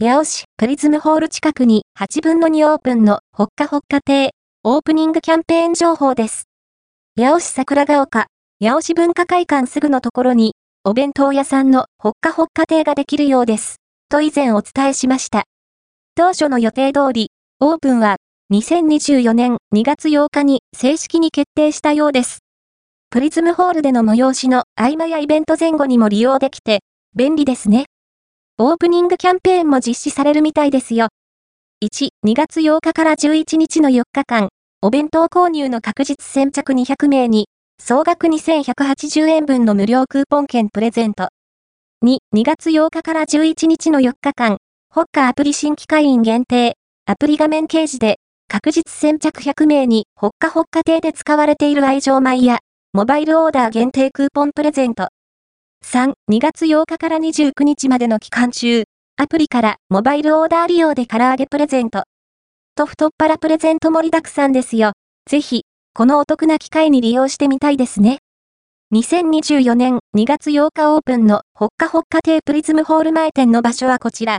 八尾市プリズムホール近くに8分の2オープンのほっかほっか亭、オープニングキャンペーン情報です。八尾市桜ヶ丘、八尾市文化会館すぐのところに、お弁当屋さんのほっかほっか亭ができるようです。と以前お伝えしました。当初の予定通り、オープンは2024年2月8日に正式に決定したようです。プリズムホールでの催しの合間やイベント前後にも利用できて、便利ですね。オープニングキャンペーンも実施されるみたいですよ。1、2月8日から11日の4日間、お弁当購入の確実先着200名に、総額2180円分の無料クーポン券プレゼント。2、2月8日から11日の4日間、ホッカアプリ新規会員限定、アプリ画面掲示で、確実先着100名に、ホッカホッカ亭で使われている愛情米や、モバイルオーダー限定クーポンプレゼント。3、2月8日から29日までの期間中、アプリからモバイルオーダー利用で唐揚げプレゼント。と太っ腹プレゼント盛りだくさんですよ。ぜひ、このお得な機会に利用してみたいですね。2024年2月8日オープンのほっかほっか亭プリズムホール前店の場所はこちら。